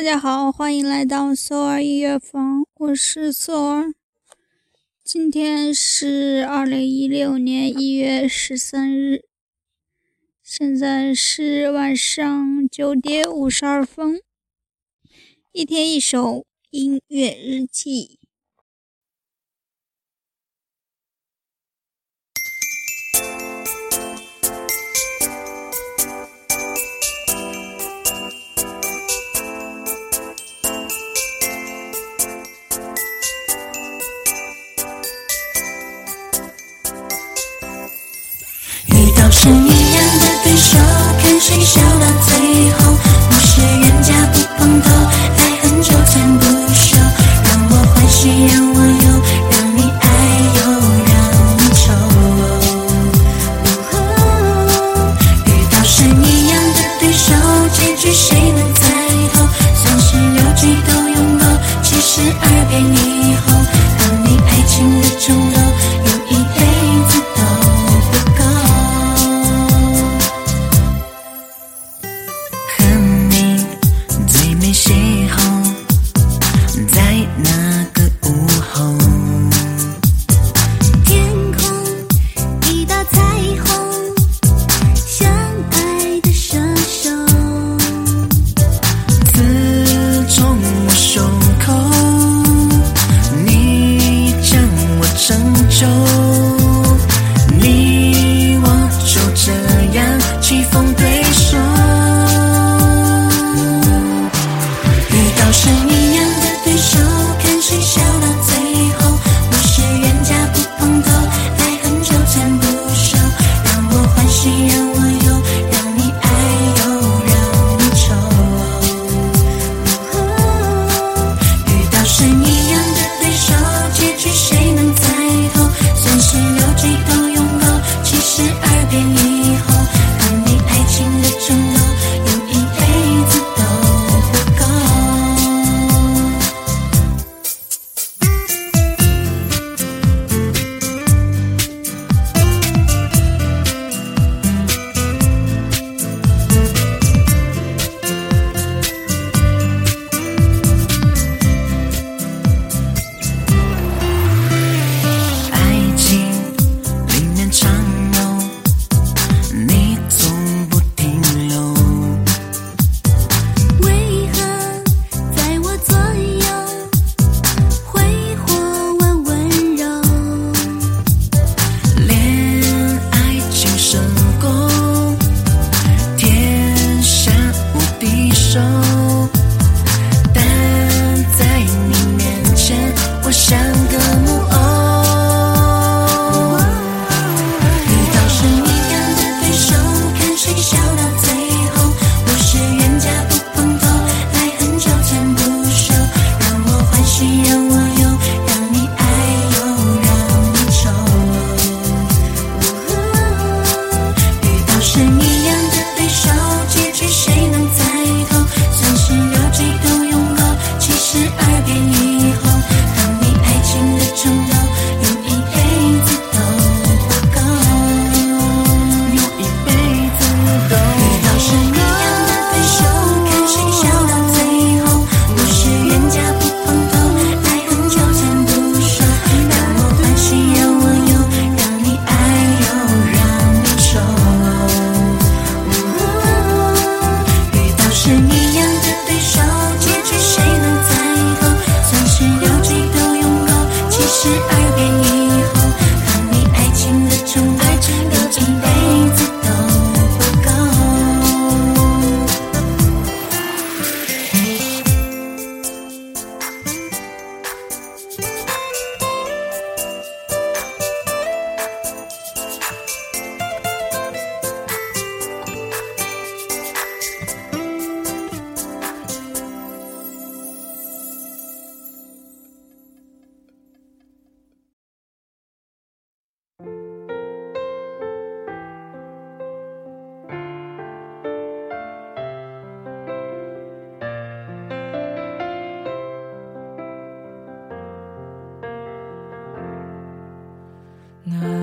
大家好，欢迎来到索尔音乐房，我是索尔。今天是二零一六年一月十三日，现在是晚上九点五十二分。一天一首音乐日记。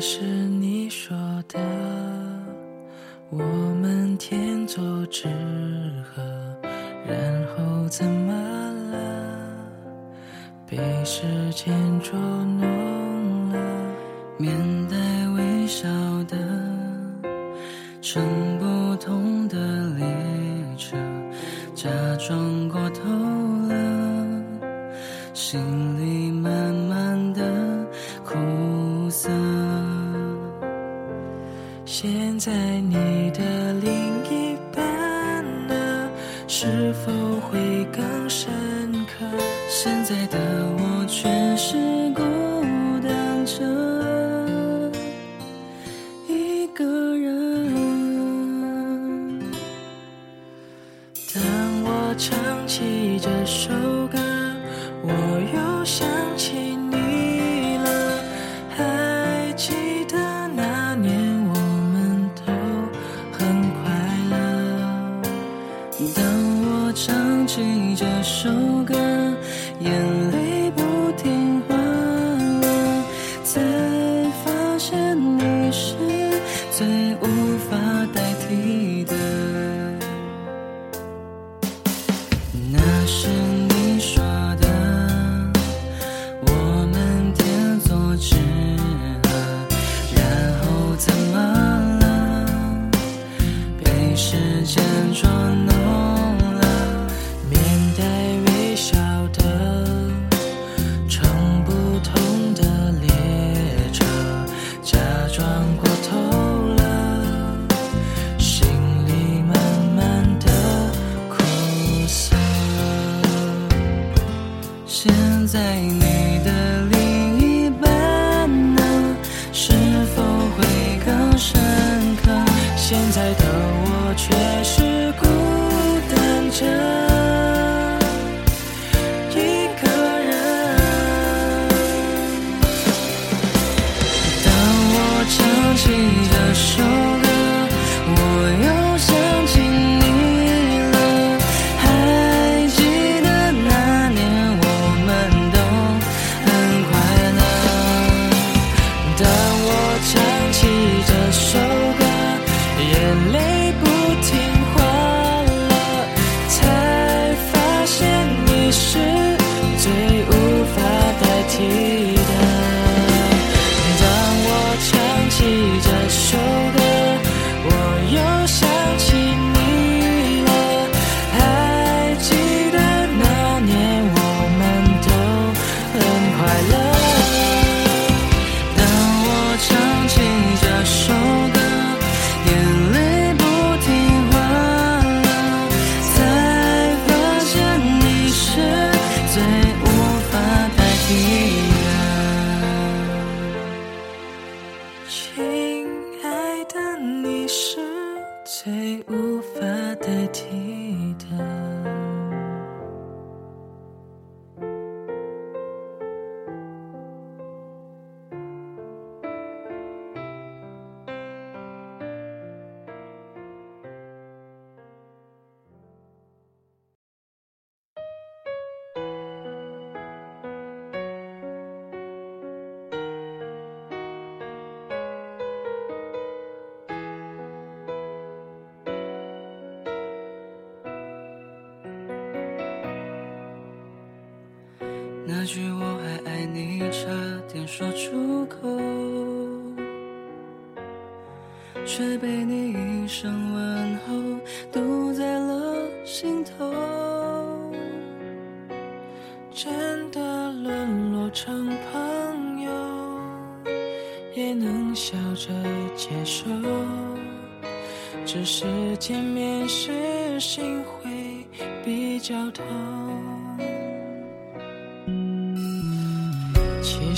是你说的。我们天作之合然后怎么了？被时间捉是否会更深刻？现在的我全是孤 show 那句我还爱你差点说出口。却被你一声问候堵在了心头。真的沦落成朋友也能笑着接受。只是见面时心会比较痛。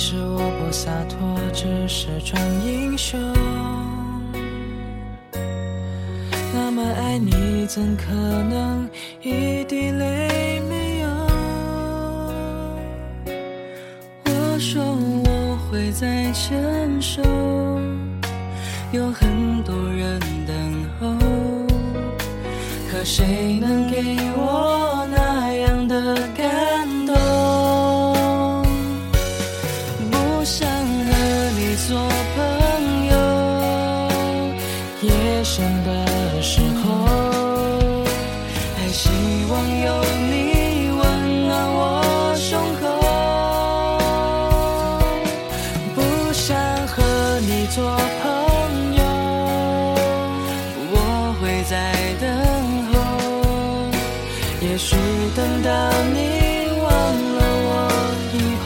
是我不洒脱，只是装英雄。那么爱你，怎可能一滴泪没有？我说我会再牵手，有很多人等候。可谁能给我？也许等到你忘了我以后。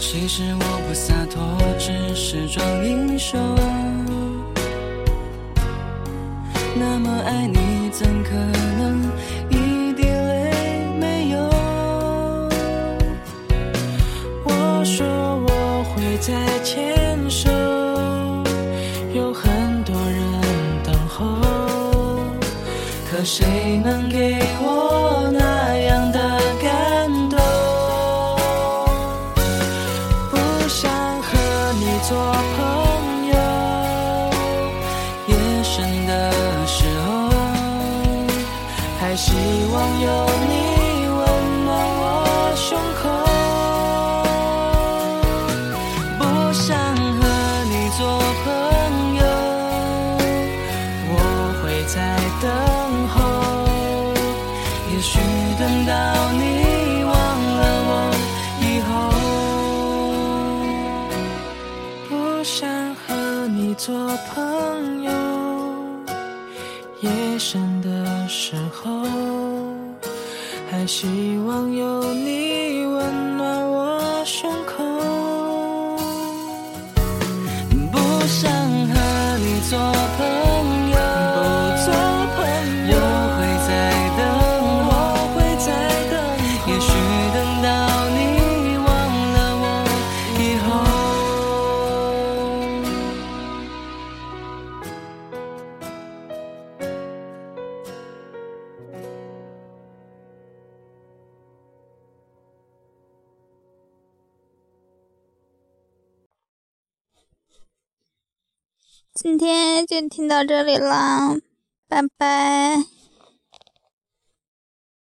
其实我不洒脱，只是装英雄。那么爱你，怎可能一滴泪没有？我说我会再牵手，有很多人等候，可谁能给我呢的时候，还希望有你温暖我胸口。今天就听到这里啦，拜拜。